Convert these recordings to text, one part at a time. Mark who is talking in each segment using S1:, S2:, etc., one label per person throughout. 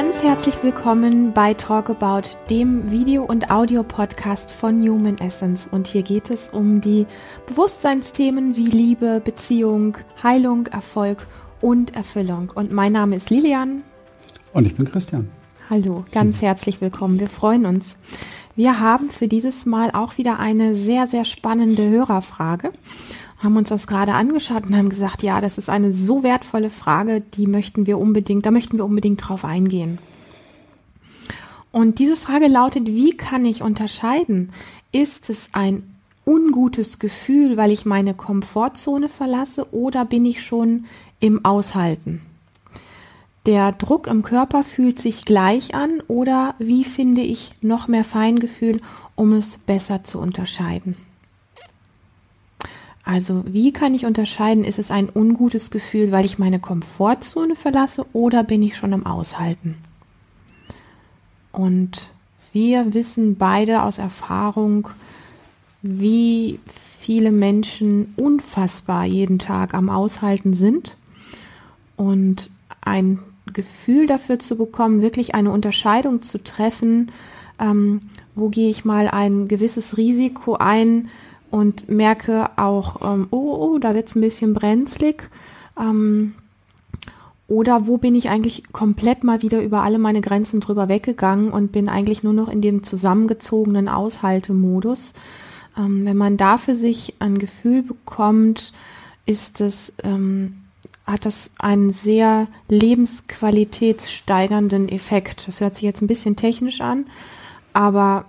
S1: Ganz herzlich willkommen bei Talk About, dem Video- und Audio-Podcast von Human Essence. Und hier geht es um die Bewusstseinsthemen wie Liebe, Beziehung, Heilung, Erfolg und Erfüllung. Und mein Name ist Lilian.
S2: Und ich bin Christian.
S1: Hallo, ganz herzlich willkommen. Wir freuen uns. Wir haben für dieses Mal auch wieder eine sehr, sehr spannende Hörerfrage haben uns das gerade angeschaut und haben gesagt, ja, das ist eine so wertvolle Frage, die möchten wir unbedingt, da möchten wir unbedingt drauf eingehen. Und diese Frage lautet, wie kann ich unterscheiden? Ist es ein ungutes Gefühl, weil ich meine Komfortzone verlasse oder bin ich schon im Aushalten? Der Druck im Körper fühlt sich gleich an oder wie finde ich noch mehr Feingefühl, um es besser zu unterscheiden? Also wie kann ich unterscheiden, ist es ein ungutes Gefühl, weil ich meine Komfortzone verlasse oder bin ich schon im Aushalten? Und wir wissen beide aus Erfahrung, wie viele Menschen unfassbar jeden Tag am Aushalten sind und ein Gefühl dafür zu bekommen, wirklich eine Unterscheidung zu treffen, ähm, wo gehe ich mal ein gewisses Risiko ein, und merke auch, ähm, oh, oh, da wird es ein bisschen brenzlig. Ähm, oder wo bin ich eigentlich komplett mal wieder über alle meine Grenzen drüber weggegangen und bin eigentlich nur noch in dem zusammengezogenen Aushaltemodus. Ähm, wenn man da für sich ein Gefühl bekommt, ist es, ähm, hat das einen sehr lebensqualitätssteigernden Effekt. Das hört sich jetzt ein bisschen technisch an, aber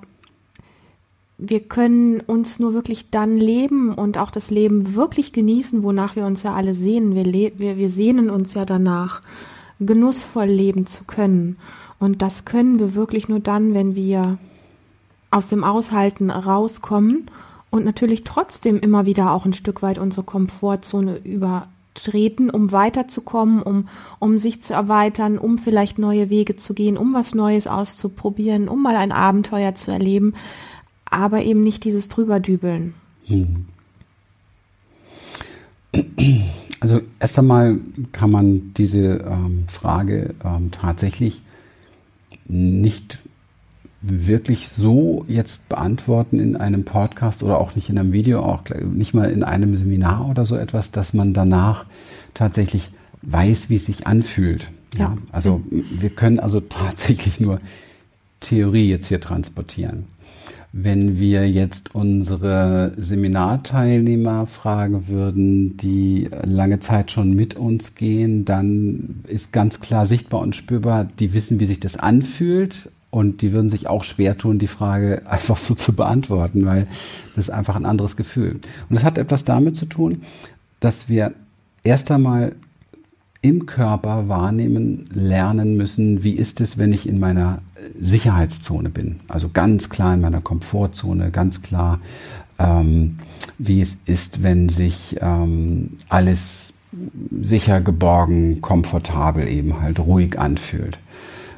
S1: wir können uns nur wirklich dann leben und auch das Leben wirklich genießen, wonach wir uns ja alle sehnen. Wir, wir, wir sehnen uns ja danach, genussvoll leben zu können. Und das können wir wirklich nur dann, wenn wir aus dem Aushalten rauskommen und natürlich trotzdem immer wieder auch ein Stück weit unsere Komfortzone übertreten, um weiterzukommen, um, um sich zu erweitern, um vielleicht neue Wege zu gehen, um was Neues auszuprobieren, um mal ein Abenteuer zu erleben aber eben nicht dieses Drüberdübeln. Hm.
S2: Also erst einmal kann man diese ähm, Frage ähm, tatsächlich nicht wirklich so jetzt beantworten in einem Podcast oder auch nicht in einem Video, auch nicht mal in einem Seminar oder so etwas, dass man danach tatsächlich weiß, wie es sich anfühlt. Ja, ja. also wir können also tatsächlich nur Theorie jetzt hier transportieren. Wenn wir jetzt unsere Seminarteilnehmer fragen würden, die lange Zeit schon mit uns gehen, dann ist ganz klar sichtbar und spürbar, die wissen, wie sich das anfühlt. Und die würden sich auch schwer tun, die Frage einfach so zu beantworten, weil das ist einfach ein anderes Gefühl. Und das hat etwas damit zu tun, dass wir erst einmal im Körper wahrnehmen lernen müssen, wie ist es, wenn ich in meiner Sicherheitszone bin. Also ganz klar in meiner Komfortzone, ganz klar, ähm, wie es ist, wenn sich ähm, alles sicher, geborgen, komfortabel eben halt ruhig anfühlt.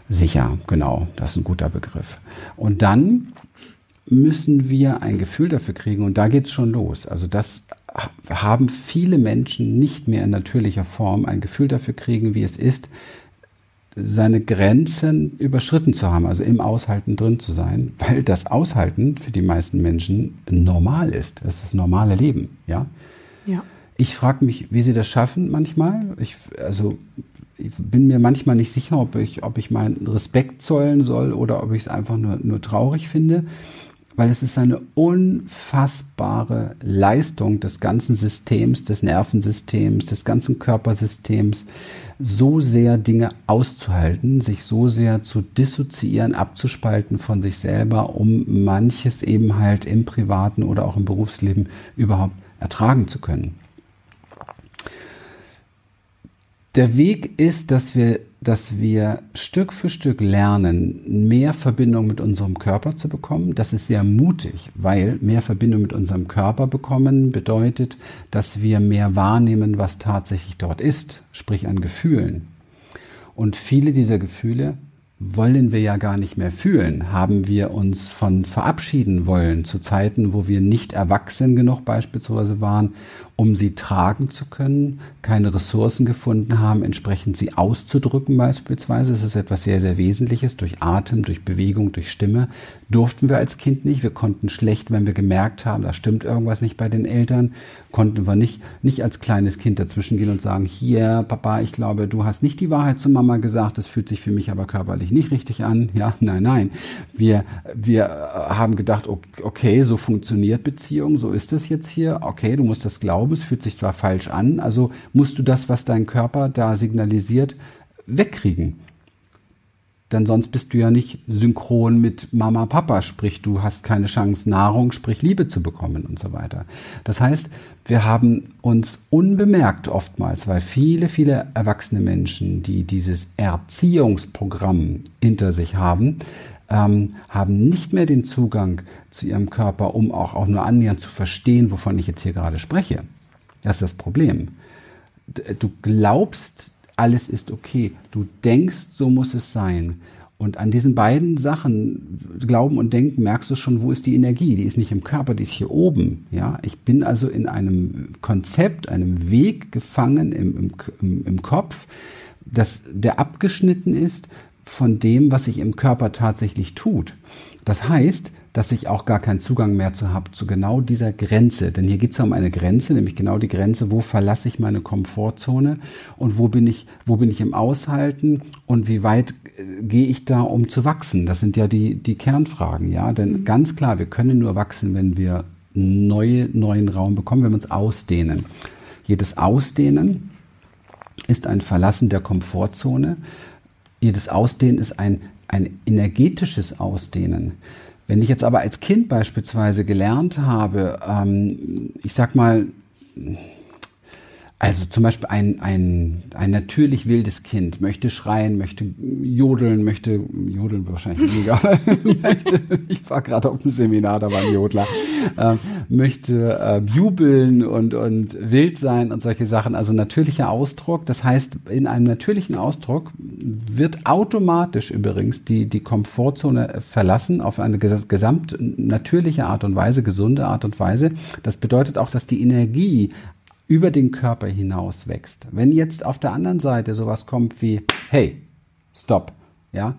S2: Sicher, genau, das ist ein guter Begriff. Und dann müssen wir ein Gefühl dafür kriegen und da geht es schon los. Also das haben viele Menschen nicht mehr in natürlicher Form ein Gefühl dafür kriegen, wie es ist, seine Grenzen überschritten zu haben, also im Aushalten drin zu sein, weil das Aushalten für die meisten Menschen normal ist. Das ist das normale Leben, ja. Ja. Ich frage mich, wie sie das schaffen manchmal. Ich, also ich bin mir manchmal nicht sicher, ob ich, ob ich meinen Respekt zollen soll oder ob ich es einfach nur, nur traurig finde weil es ist eine unfassbare Leistung des ganzen Systems, des Nervensystems, des ganzen Körpersystems, so sehr Dinge auszuhalten, sich so sehr zu dissoziieren, abzuspalten von sich selber, um manches eben halt im privaten oder auch im Berufsleben überhaupt ertragen zu können. Der Weg ist, dass wir, dass wir Stück für Stück lernen, mehr Verbindung mit unserem Körper zu bekommen. Das ist sehr mutig, weil mehr Verbindung mit unserem Körper bekommen bedeutet, dass wir mehr wahrnehmen, was tatsächlich dort ist, sprich an Gefühlen. Und viele dieser Gefühle wollen wir ja gar nicht mehr fühlen, haben wir uns von verabschieden wollen zu Zeiten, wo wir nicht erwachsen genug beispielsweise waren, um sie tragen zu können, keine Ressourcen gefunden haben, entsprechend sie auszudrücken beispielsweise. Das ist etwas sehr, sehr Wesentliches. Durch Atem, durch Bewegung, durch Stimme durften wir als Kind nicht. Wir konnten schlecht, wenn wir gemerkt haben, da stimmt irgendwas nicht bei den Eltern, konnten wir nicht, nicht als kleines Kind dazwischen gehen und sagen, hier, Papa, ich glaube, du hast nicht die Wahrheit zu Mama gesagt, das fühlt sich für mich aber körperlich nicht richtig an. Ja, nein, nein. Wir, wir haben gedacht, okay, so funktioniert Beziehung, so ist es jetzt hier. Okay, du musst das glauben es fühlt sich zwar falsch an, also musst du das, was dein Körper da signalisiert, wegkriegen. Denn sonst bist du ja nicht synchron mit Mama, Papa, sprich du hast keine Chance, Nahrung, sprich Liebe zu bekommen und so weiter. Das heißt, wir haben uns unbemerkt oftmals, weil viele, viele erwachsene Menschen, die dieses Erziehungsprogramm hinter sich haben, ähm, haben nicht mehr den Zugang zu ihrem Körper, um auch, auch nur annähernd zu verstehen, wovon ich jetzt hier gerade spreche. Das ist das Problem. Du glaubst, alles ist okay. Du denkst, so muss es sein. Und an diesen beiden Sachen, Glauben und Denken, merkst du schon, wo ist die Energie? Die ist nicht im Körper, die ist hier oben. Ja, ich bin also in einem Konzept, einem Weg gefangen im, im, im Kopf, das, der abgeschnitten ist von dem, was sich im Körper tatsächlich tut. Das heißt, dass ich auch gar keinen Zugang mehr zu habe, zu genau dieser Grenze. Denn hier geht es ja um eine Grenze, nämlich genau die Grenze, wo verlasse ich meine Komfortzone und wo bin ich, wo bin ich im Aushalten und wie weit äh, gehe ich da, um zu wachsen? Das sind ja die, die Kernfragen, ja. Denn mhm. ganz klar, wir können nur wachsen, wenn wir neue, neuen Raum bekommen, wenn wir uns ausdehnen. Jedes Ausdehnen ist ein Verlassen der Komfortzone. Jedes Ausdehnen ist ein, ein energetisches Ausdehnen. Wenn ich jetzt aber als Kind beispielsweise gelernt habe, ähm, ich sag mal, also zum Beispiel ein, ein, ein natürlich wildes Kind möchte schreien, möchte jodeln, möchte, jodeln wahrscheinlich weniger, möchte, ich war gerade auf dem Seminar, da war ein Jodler, äh, möchte äh, jubeln und, und wild sein und solche Sachen. Also natürlicher Ausdruck. Das heißt, in einem natürlichen Ausdruck wird automatisch übrigens die, die Komfortzone verlassen auf eine gesamt natürliche Art und Weise, gesunde Art und Weise. Das bedeutet auch, dass die Energie über den Körper hinaus wächst. Wenn jetzt auf der anderen Seite sowas kommt wie, hey, stopp, ja,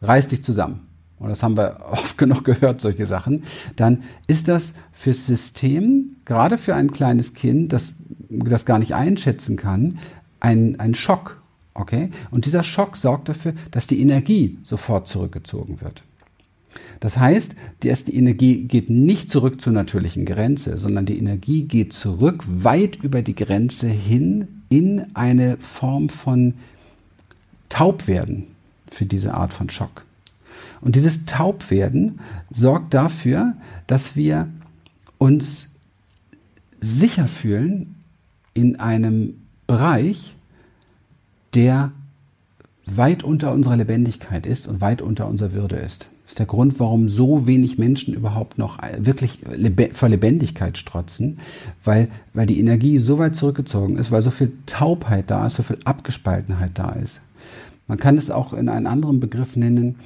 S2: reiß dich zusammen. Und das haben wir oft genug gehört, solche Sachen. Dann ist das fürs System, gerade für ein kleines Kind, das das gar nicht einschätzen kann, ein, ein Schock. Okay? Und dieser Schock sorgt dafür, dass die Energie sofort zurückgezogen wird. Das heißt, die erste Energie geht nicht zurück zur natürlichen Grenze, sondern die Energie geht zurück weit über die Grenze hin in eine Form von Taubwerden für diese Art von Schock. Und dieses Taubwerden sorgt dafür, dass wir uns sicher fühlen in einem Bereich, der weit unter unserer Lebendigkeit ist und weit unter unserer Würde ist. Das ist der Grund, warum so wenig Menschen überhaupt noch wirklich vor Lebendigkeit strotzen, weil, weil die Energie so weit zurückgezogen ist, weil so viel Taubheit da ist, so viel Abgespaltenheit da ist. Man kann es auch in einen anderen Begriff nennen,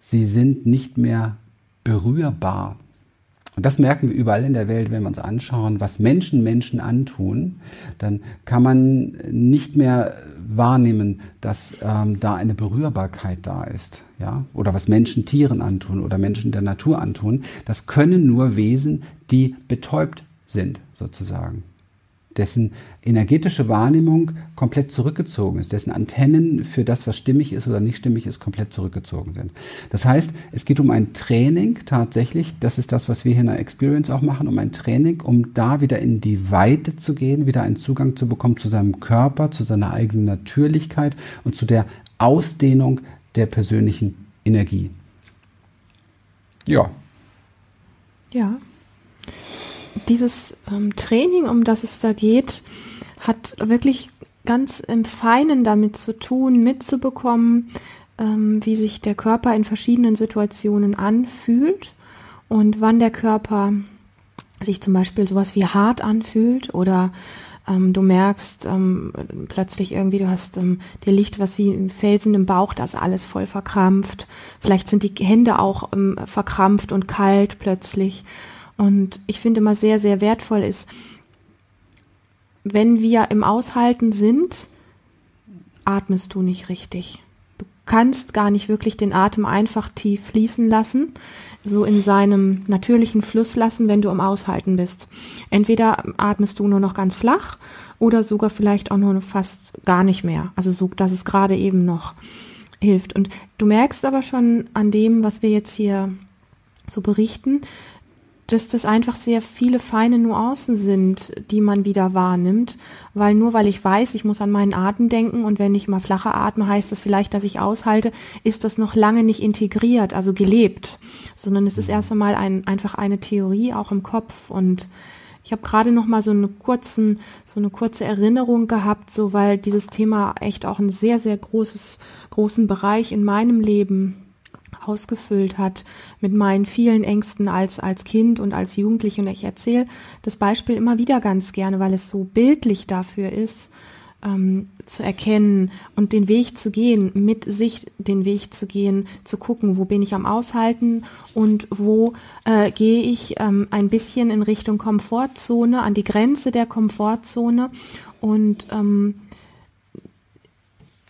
S2: sie sind nicht mehr berührbar. Und das merken wir überall in der Welt, wenn wir uns anschauen, was Menschen Menschen antun, dann kann man nicht mehr wahrnehmen, dass ähm, da eine Berührbarkeit da ist, ja, oder was Menschen Tieren antun oder Menschen der Natur antun. Das können nur Wesen, die betäubt sind, sozusagen dessen energetische Wahrnehmung komplett zurückgezogen ist, dessen Antennen für das, was stimmig ist oder nicht stimmig ist, komplett zurückgezogen sind. Das heißt, es geht um ein Training tatsächlich, das ist das, was wir hier in der Experience auch machen, um ein Training, um da wieder in die Weite zu gehen, wieder einen Zugang zu bekommen zu seinem Körper, zu seiner eigenen Natürlichkeit und zu der Ausdehnung der persönlichen Energie. Ja.
S1: Ja, dieses ähm, Training, um das es da geht, hat wirklich ganz im Feinen damit zu tun, mitzubekommen, ähm, wie sich der Körper in verschiedenen Situationen anfühlt und wann der Körper sich zum Beispiel sowas wie hart anfühlt oder ähm, du merkst ähm, plötzlich irgendwie, du hast, ähm, dir liegt was wie ein Felsen im Bauch, da ist alles voll verkrampft. Vielleicht sind die Hände auch ähm, verkrampft und kalt plötzlich. Und ich finde immer sehr, sehr wertvoll ist, wenn wir im Aushalten sind, atmest du nicht richtig. Du kannst gar nicht wirklich den Atem einfach tief fließen lassen so in seinem natürlichen Fluss lassen, wenn du am Aushalten bist. Entweder atmest du nur noch ganz flach oder sogar vielleicht auch nur fast gar nicht mehr. Also so, dass es gerade eben noch hilft. Und du merkst aber schon an dem, was wir jetzt hier so berichten, dass das einfach sehr viele feine Nuancen sind, die man wieder wahrnimmt, weil nur weil ich weiß, ich muss an meinen Atem denken und wenn ich mal flacher atme, heißt das vielleicht, dass ich aushalte, ist das noch lange nicht integriert, also gelebt, sondern es ist mhm. erst einmal ein, einfach eine Theorie auch im Kopf. Und ich habe gerade noch mal so eine kurzen, so eine kurze Erinnerung gehabt, so weil dieses Thema echt auch ein sehr sehr großes großen Bereich in meinem Leben ausgefüllt hat mit meinen vielen Ängsten als, als Kind und als Jugendliche. Und ich erzähle das Beispiel immer wieder ganz gerne, weil es so bildlich dafür ist, ähm, zu erkennen und den Weg zu gehen, mit sich den Weg zu gehen, zu gucken, wo bin ich am Aushalten und wo äh, gehe ich ähm, ein bisschen in Richtung Komfortzone, an die Grenze der Komfortzone und ähm,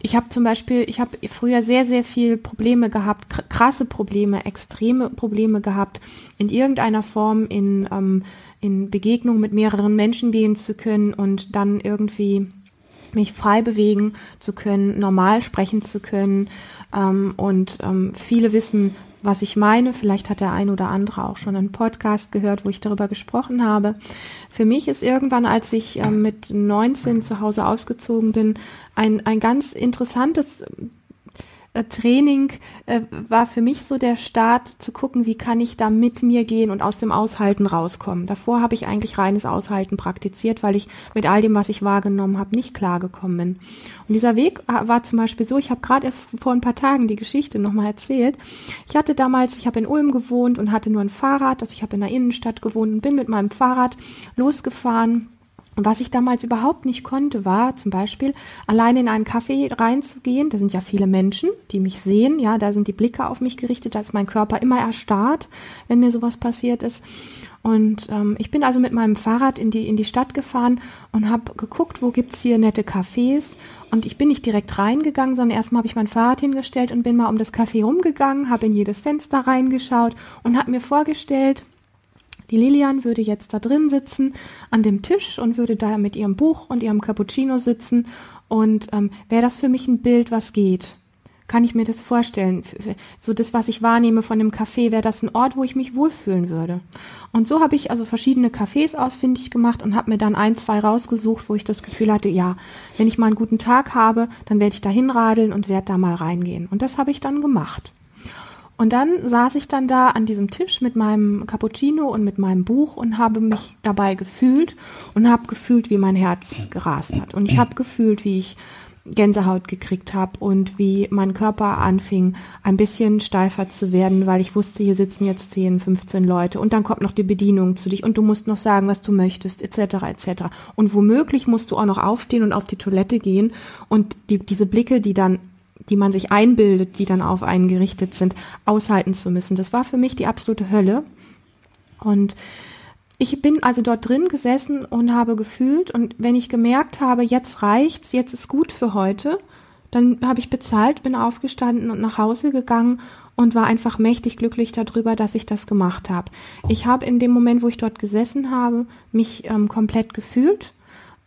S1: ich habe zum Beispiel, ich habe früher sehr, sehr viel Probleme gehabt, krasse Probleme, extreme Probleme gehabt, in irgendeiner Form in, ähm, in Begegnung mit mehreren Menschen gehen zu können und dann irgendwie mich frei bewegen zu können, normal sprechen zu können. Ähm, und ähm, viele wissen, was ich meine. Vielleicht hat der ein oder andere auch schon einen Podcast gehört, wo ich darüber gesprochen habe. Für mich ist irgendwann, als ich äh, mit 19 zu Hause ausgezogen bin, ein, ein ganz interessantes äh, Training äh, war für mich so der Start zu gucken, wie kann ich da mit mir gehen und aus dem Aushalten rauskommen. Davor habe ich eigentlich reines Aushalten praktiziert, weil ich mit all dem, was ich wahrgenommen habe, nicht klargekommen bin. Und dieser Weg äh, war zum Beispiel so, ich habe gerade erst vor ein paar Tagen die Geschichte nochmal erzählt. Ich hatte damals, ich habe in Ulm gewohnt und hatte nur ein Fahrrad, also ich habe in der Innenstadt gewohnt und bin mit meinem Fahrrad losgefahren was ich damals überhaupt nicht konnte, war zum Beispiel alleine in einen Café reinzugehen. Da sind ja viele Menschen, die mich sehen. Ja, da sind die Blicke auf mich gerichtet. Da ist mein Körper immer erstarrt, wenn mir sowas passiert ist. Und ähm, ich bin also mit meinem Fahrrad in die, in die Stadt gefahren und habe geguckt, wo gibt's hier nette Cafés. Und ich bin nicht direkt reingegangen, sondern erstmal habe ich mein Fahrrad hingestellt und bin mal um das Café rumgegangen, habe in jedes Fenster reingeschaut und habe mir vorgestellt, die Lilian würde jetzt da drin sitzen an dem Tisch und würde da mit ihrem Buch und ihrem Cappuccino sitzen. Und ähm, wäre das für mich ein Bild, was geht? Kann ich mir das vorstellen? So das, was ich wahrnehme von dem Café, wäre das ein Ort, wo ich mich wohlfühlen würde. Und so habe ich also verschiedene Cafés ausfindig gemacht und habe mir dann ein, zwei rausgesucht, wo ich das Gefühl hatte, ja, wenn ich mal einen guten Tag habe, dann werde ich da hinradeln und werde da mal reingehen. Und das habe ich dann gemacht. Und dann saß ich dann da an diesem Tisch mit meinem Cappuccino und mit meinem Buch und habe mich dabei gefühlt und habe gefühlt, wie mein Herz gerast hat. Und ich habe gefühlt, wie ich Gänsehaut gekriegt habe und wie mein Körper anfing, ein bisschen steifer zu werden, weil ich wusste, hier sitzen jetzt 10, 15 Leute und dann kommt noch die Bedienung zu dich und du musst noch sagen, was du möchtest, etc., etc. Und womöglich musst du auch noch aufstehen und auf die Toilette gehen und die, diese Blicke, die dann die man sich einbildet, die dann auf einen gerichtet sind, aushalten zu müssen. Das war für mich die absolute Hölle. Und ich bin also dort drin gesessen und habe gefühlt und wenn ich gemerkt habe, jetzt reicht's, jetzt ist gut für heute, dann habe ich bezahlt, bin aufgestanden und nach Hause gegangen und war einfach mächtig glücklich darüber, dass ich das gemacht habe. Ich habe in dem Moment, wo ich dort gesessen habe, mich ähm, komplett gefühlt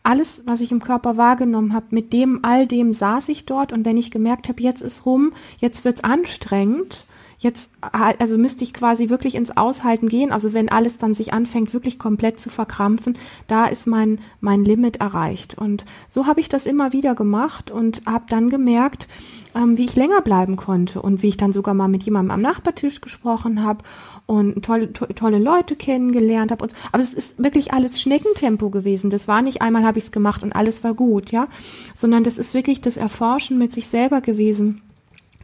S1: alles, was ich im Körper wahrgenommen habe, mit dem, all dem saß ich dort. Und wenn ich gemerkt habe, jetzt ist rum, jetzt wird's anstrengend, jetzt, also müsste ich quasi wirklich ins Aushalten gehen, also wenn alles dann sich anfängt, wirklich komplett zu verkrampfen, da ist mein, mein Limit erreicht. Und so habe ich das immer wieder gemacht und habe dann gemerkt, ähm, wie ich länger bleiben konnte und wie ich dann sogar mal mit jemandem am Nachbartisch gesprochen habe und tolle, to tolle Leute kennengelernt habe. Aber es ist wirklich alles Schneckentempo gewesen. Das war nicht einmal habe ich es gemacht und alles war gut, ja, sondern das ist wirklich das Erforschen mit sich selber gewesen.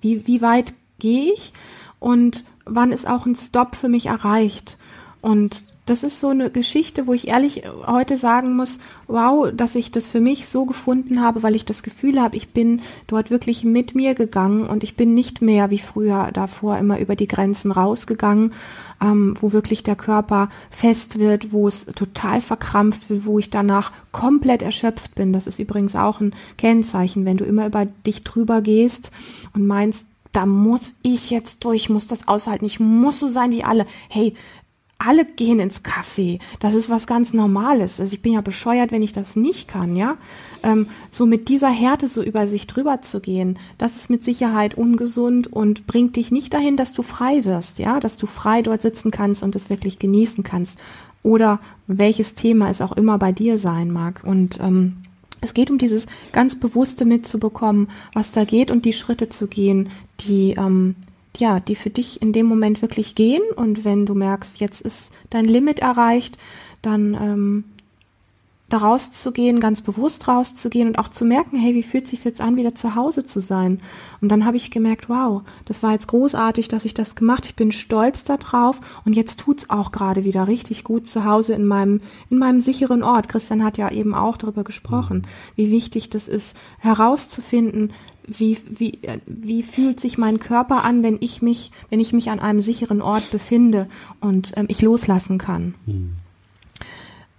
S1: Wie, wie weit gehe ich und wann ist auch ein Stop für mich erreicht? Und das ist so eine Geschichte, wo ich ehrlich heute sagen muss, wow, dass ich das für mich so gefunden habe, weil ich das Gefühl habe, ich bin dort wirklich mit mir gegangen und ich bin nicht mehr wie früher davor immer über die Grenzen rausgegangen, ähm, wo wirklich der Körper fest wird, wo es total verkrampft wird, wo ich danach komplett erschöpft bin. Das ist übrigens auch ein Kennzeichen, wenn du immer über dich drüber gehst und meinst, da muss ich jetzt durch, muss das aushalten, ich muss so sein wie alle. Hey, alle gehen ins Café. Das ist was ganz Normales. Also ich bin ja bescheuert, wenn ich das nicht kann, ja. Ähm, so mit dieser Härte so über sich drüber zu gehen, das ist mit Sicherheit ungesund und bringt dich nicht dahin, dass du frei wirst, ja, dass du frei dort sitzen kannst und es wirklich genießen kannst. Oder welches Thema es auch immer bei dir sein mag. Und ähm, es geht um dieses ganz bewusste mitzubekommen, was da geht und die Schritte zu gehen, die ähm, ja, die für dich in dem Moment wirklich gehen. Und wenn du merkst, jetzt ist dein Limit erreicht, dann ähm, da rauszugehen, ganz bewusst rauszugehen und auch zu merken, hey, wie fühlt es sich jetzt an, wieder zu Hause zu sein? Und dann habe ich gemerkt, wow, das war jetzt großartig, dass ich das gemacht. Ich bin stolz darauf und jetzt tut es auch gerade wieder richtig gut zu Hause in meinem in meinem sicheren Ort. Christian hat ja eben auch darüber gesprochen, wie wichtig das ist, herauszufinden, wie, wie, wie fühlt sich mein Körper an, wenn ich mich, wenn ich mich an einem sicheren Ort befinde und ähm, ich loslassen kann. Hm.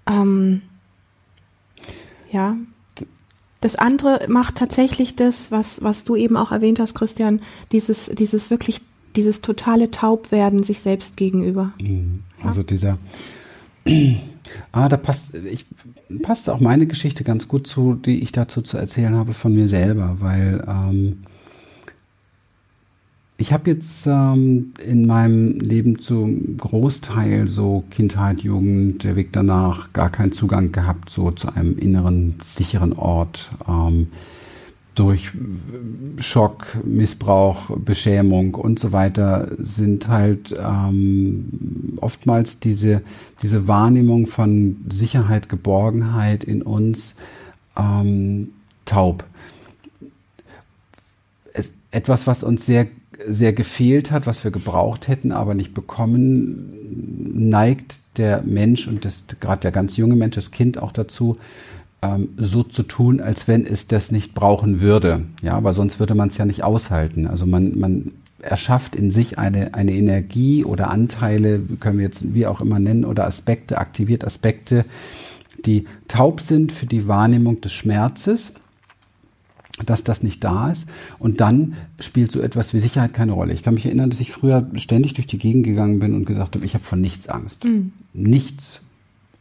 S1: Ähm, ja. Das andere macht tatsächlich das, was, was du eben auch erwähnt hast, Christian, dieses, dieses wirklich, dieses totale Taubwerden sich selbst gegenüber.
S2: Hm. Also ja. dieser Ah, da passt, ich, passt auch meine Geschichte ganz gut zu, die ich dazu zu erzählen habe von mir selber, weil ähm, ich habe jetzt ähm, in meinem Leben zum Großteil so Kindheit, Jugend, der Weg danach gar keinen Zugang gehabt, so zu einem inneren, sicheren Ort. Ähm, durch Schock, Missbrauch, Beschämung und so weiter sind halt ähm, oftmals diese, diese Wahrnehmung von Sicherheit, Geborgenheit in uns ähm, taub. Es, etwas, was uns sehr, sehr gefehlt hat, was wir gebraucht hätten, aber nicht bekommen, neigt der Mensch und gerade der ganz junge Mensch, das Kind auch dazu, ähm, so zu tun, als wenn es das nicht brauchen würde. Ja, aber sonst würde man es ja nicht aushalten. Also man, man erschafft in sich eine, eine Energie oder Anteile, können wir jetzt wie auch immer nennen, oder Aspekte, aktiviert Aspekte, die taub sind für die Wahrnehmung des Schmerzes, dass das nicht da ist. Und dann spielt so etwas wie Sicherheit keine Rolle. Ich kann mich erinnern, dass ich früher ständig durch die Gegend gegangen bin und gesagt habe, ich habe von nichts Angst. Mhm. Nichts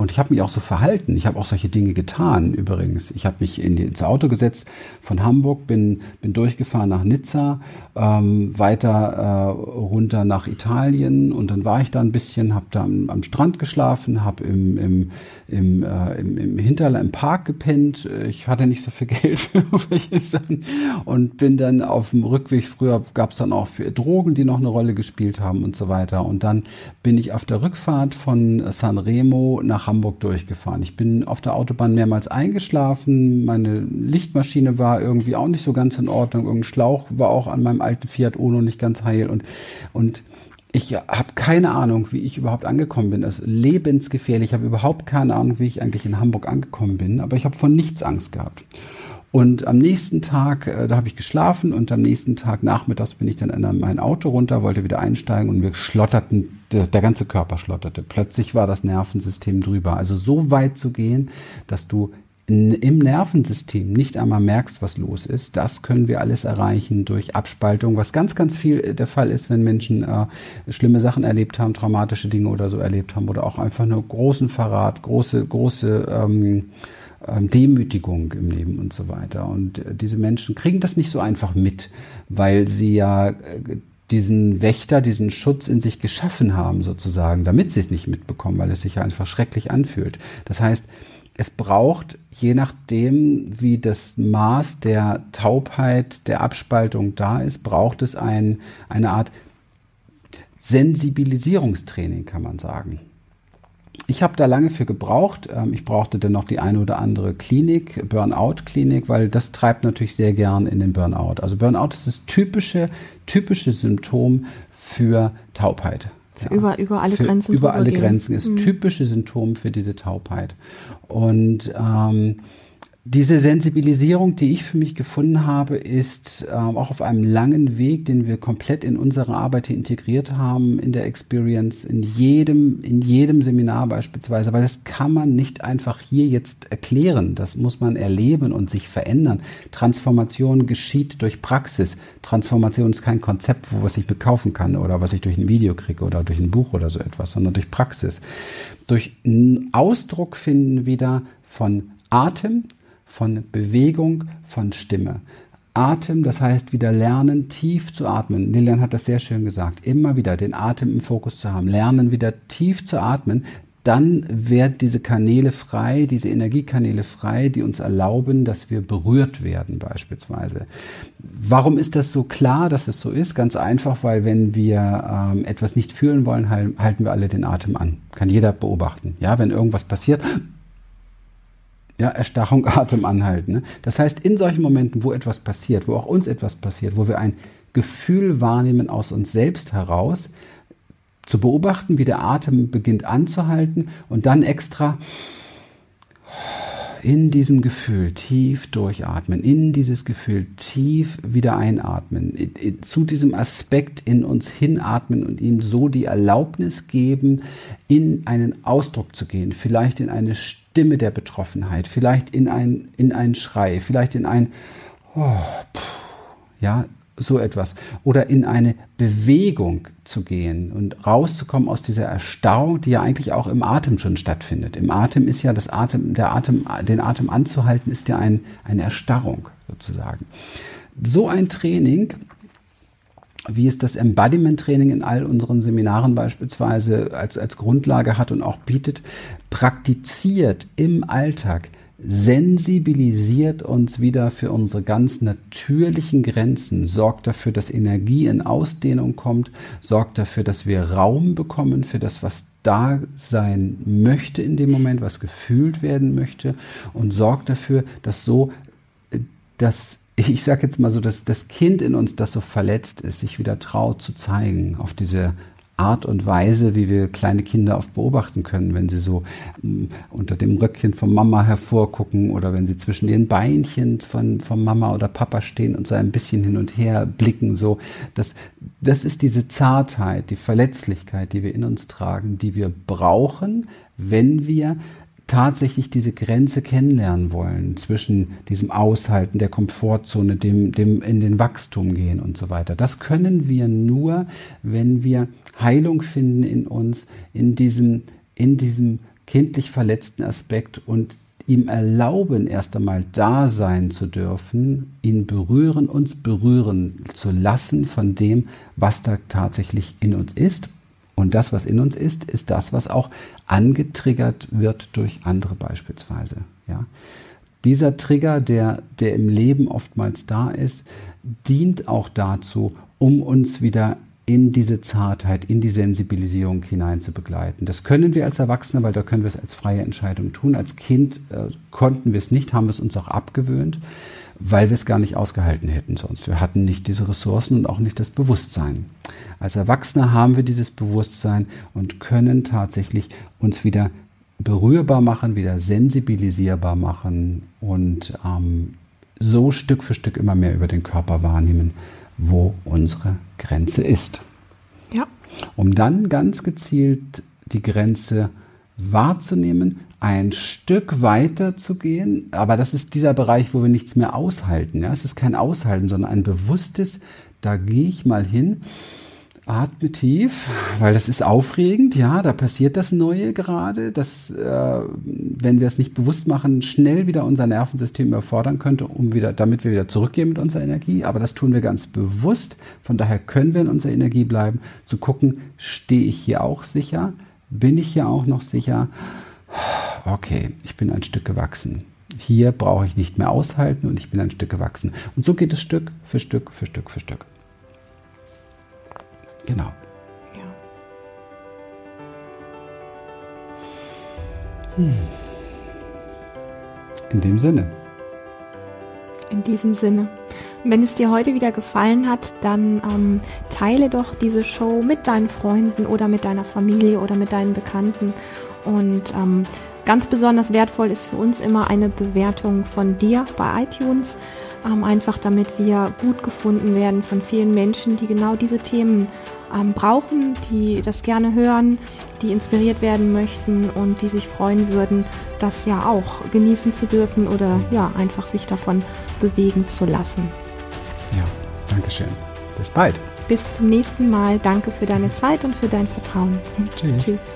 S2: und ich habe mich auch so verhalten. Ich habe auch solche Dinge getan übrigens. Ich habe mich in die, ins Auto gesetzt von Hamburg, bin, bin durchgefahren nach Nizza, ähm, weiter äh, runter nach Italien und dann war ich da ein bisschen, habe da am, am, Strand geschlafen, habe im, im, im, äh, im, im Hinterland im Park gepennt. Ich hatte nicht so viel Geld für welche Sachen und bin dann auf dem Rückweg, früher gab es dann auch Drogen, die noch eine Rolle gespielt haben und so weiter. Und dann bin ich auf der Rückfahrt von Sanremo nach Hamburg durchgefahren. Ich bin auf der Autobahn mehrmals eingeschlafen. Meine Lichtmaschine war irgendwie auch nicht so ganz in Ordnung. Irgendein Schlauch war auch an meinem alten Fiat Uno nicht ganz heil. Und, und ich habe keine Ahnung, wie ich überhaupt angekommen bin. Das ist lebensgefährlich. Ich habe überhaupt keine Ahnung, wie ich eigentlich in Hamburg angekommen bin. Aber ich habe von nichts Angst gehabt. Und am nächsten Tag, äh, da habe ich geschlafen und am nächsten Tag nachmittags bin ich dann in mein Auto runter, wollte wieder einsteigen und wir schlotterten, der, der ganze Körper schlotterte. Plötzlich war das Nervensystem drüber. Also so weit zu gehen, dass du im Nervensystem nicht einmal merkst, was los ist. Das können wir alles erreichen durch Abspaltung, was ganz, ganz viel äh, der Fall ist, wenn Menschen äh, schlimme Sachen erlebt haben, traumatische Dinge oder so erlebt haben oder auch einfach nur großen Verrat, große, große ähm, Demütigung im Leben und so weiter. Und äh, diese Menschen kriegen das nicht so einfach mit, weil sie ja äh, diesen Wächter, diesen Schutz in sich geschaffen haben, sozusagen, damit sie es nicht mitbekommen, weil es sich ja einfach schrecklich anfühlt. Das heißt, es braucht, je nachdem, wie das Maß der Taubheit, der Abspaltung da ist, braucht es ein, eine Art Sensibilisierungstraining, kann man sagen. Ich habe da lange für gebraucht. Ähm, ich brauchte dann noch die eine oder andere Klinik, Burnout-Klinik, weil das treibt natürlich sehr gern in den Burnout. Also Burnout ist das typische, typische Symptom für Taubheit
S1: Ja. Über, über alle
S2: für
S1: Grenzen.
S2: Über alle gehen. Grenzen ist mhm. typische Symptom für diese Taubheit. Und ähm, diese Sensibilisierung, die ich für mich gefunden habe, ist ähm, auch auf einem langen Weg, den wir komplett in unsere Arbeit integriert haben, in der Experience, in jedem, in jedem Seminar beispielsweise, weil das kann man nicht einfach hier jetzt erklären. Das muss man erleben und sich verändern. Transformation geschieht durch Praxis. Transformation ist kein Konzept, wo was ich bekaufen kann oder was ich durch ein Video kriege oder durch ein Buch oder so etwas, sondern durch Praxis. Durch Ausdruck finden wieder von Atem, von Bewegung, von Stimme. Atem, das heißt wieder lernen, tief zu atmen. Lilian hat das sehr schön gesagt. Immer wieder den Atem im Fokus zu haben. Lernen, wieder tief zu atmen. Dann werden diese Kanäle frei, diese Energiekanäle frei, die uns erlauben, dass wir berührt werden beispielsweise. Warum ist das so klar, dass es so ist? Ganz einfach, weil wenn wir ähm, etwas nicht fühlen wollen, halten wir alle den Atem an. Kann jeder beobachten. Ja, wenn irgendwas passiert, ja, Erstarrung, Atem anhalten. Ne? Das heißt, in solchen Momenten, wo etwas passiert, wo auch uns etwas passiert, wo wir ein Gefühl wahrnehmen aus uns selbst heraus, zu beobachten, wie der Atem beginnt anzuhalten und dann extra in diesem Gefühl tief durchatmen, in dieses Gefühl tief wieder einatmen, zu diesem Aspekt in uns hinatmen und ihm so die Erlaubnis geben, in einen Ausdruck zu gehen, vielleicht in eine Stimme der Betroffenheit, vielleicht in ein, in einen Schrei, vielleicht in ein, oh, pff, ja, so etwas. Oder in eine Bewegung zu gehen und rauszukommen aus dieser Erstarrung, die ja eigentlich auch im Atem schon stattfindet. Im Atem ist ja das Atem, der Atem, den Atem anzuhalten, ist ja ein, eine Erstarrung sozusagen. So ein Training, wie es das Embodiment-Training in all unseren Seminaren beispielsweise als, als Grundlage hat und auch bietet, praktiziert im Alltag, sensibilisiert uns wieder für unsere ganz natürlichen Grenzen, sorgt dafür, dass Energie in Ausdehnung kommt, sorgt dafür, dass wir Raum bekommen für das, was da sein möchte in dem Moment, was gefühlt werden möchte und sorgt dafür, dass so das ich sage jetzt mal so, dass das Kind in uns, das so verletzt ist, sich wieder traut zu zeigen auf diese Art und Weise, wie wir kleine Kinder oft beobachten können, wenn sie so ähm, unter dem Röckchen von Mama hervorgucken oder wenn sie zwischen den Beinchen von, von Mama oder Papa stehen und so ein bisschen hin und her blicken, so. Das, das ist diese Zartheit, die Verletzlichkeit, die wir in uns tragen, die wir brauchen, wenn wir tatsächlich diese Grenze kennenlernen wollen zwischen diesem Aushalten der Komfortzone, dem, dem in den Wachstum gehen und so weiter. Das können wir nur, wenn wir Heilung finden in uns, in diesem, in diesem kindlich verletzten Aspekt und ihm erlauben, erst einmal da sein zu dürfen, ihn berühren, uns berühren zu lassen von dem, was da tatsächlich in uns ist und das, was in uns ist, ist das, was auch angetriggert wird durch andere beispielsweise. Ja. Dieser Trigger, der, der im Leben oftmals da ist, dient auch dazu, um uns wieder in diese Zartheit, in die Sensibilisierung hinein zu begleiten. Das können wir als Erwachsene, weil da können wir es als freie Entscheidung tun. Als Kind äh, konnten wir es nicht, haben wir es uns auch abgewöhnt weil wir es gar nicht ausgehalten hätten sonst. Wir hatten nicht diese Ressourcen und auch nicht das Bewusstsein. Als Erwachsene haben wir dieses Bewusstsein und können tatsächlich uns wieder berührbar machen, wieder sensibilisierbar machen und ähm, so Stück für Stück immer mehr über den Körper wahrnehmen, wo unsere Grenze ist.
S1: Ja.
S2: Um dann ganz gezielt die Grenze wahrzunehmen, ein Stück weiter zu gehen, aber das ist dieser Bereich, wo wir nichts mehr aushalten. Ja? Es ist kein Aushalten, sondern ein bewusstes, da gehe ich mal hin, atme tief, weil das ist aufregend, ja, da passiert das Neue gerade, dass, äh, wenn wir es nicht bewusst machen, schnell wieder unser Nervensystem überfordern könnte, um wieder, damit wir wieder zurückgehen mit unserer Energie, aber das tun wir ganz bewusst, von daher können wir in unserer Energie bleiben, zu gucken, stehe ich hier auch sicher, bin ich hier auch noch sicher, okay, ich bin ein Stück gewachsen. Hier brauche ich nicht mehr aushalten und ich bin ein Stück gewachsen. Und so geht es Stück für Stück für Stück für Stück. Genau. Ja. Hm. In dem Sinne.
S1: In diesem Sinne. Wenn es dir heute wieder gefallen hat, dann ähm, teile doch diese Show mit deinen Freunden oder mit deiner Familie oder mit deinen Bekannten. Und ähm, ganz besonders wertvoll ist für uns immer eine Bewertung von dir bei iTunes. Ähm, einfach damit wir gut gefunden werden von vielen Menschen, die genau diese Themen ähm, brauchen, die das gerne hören, die inspiriert werden möchten und die sich freuen würden, das ja auch genießen zu dürfen oder ja, einfach sich davon bewegen zu lassen.
S2: Ja, danke schön. Bis bald.
S1: Bis zum nächsten Mal. Danke für deine Zeit und für dein Vertrauen. Tschüss. Tschüss.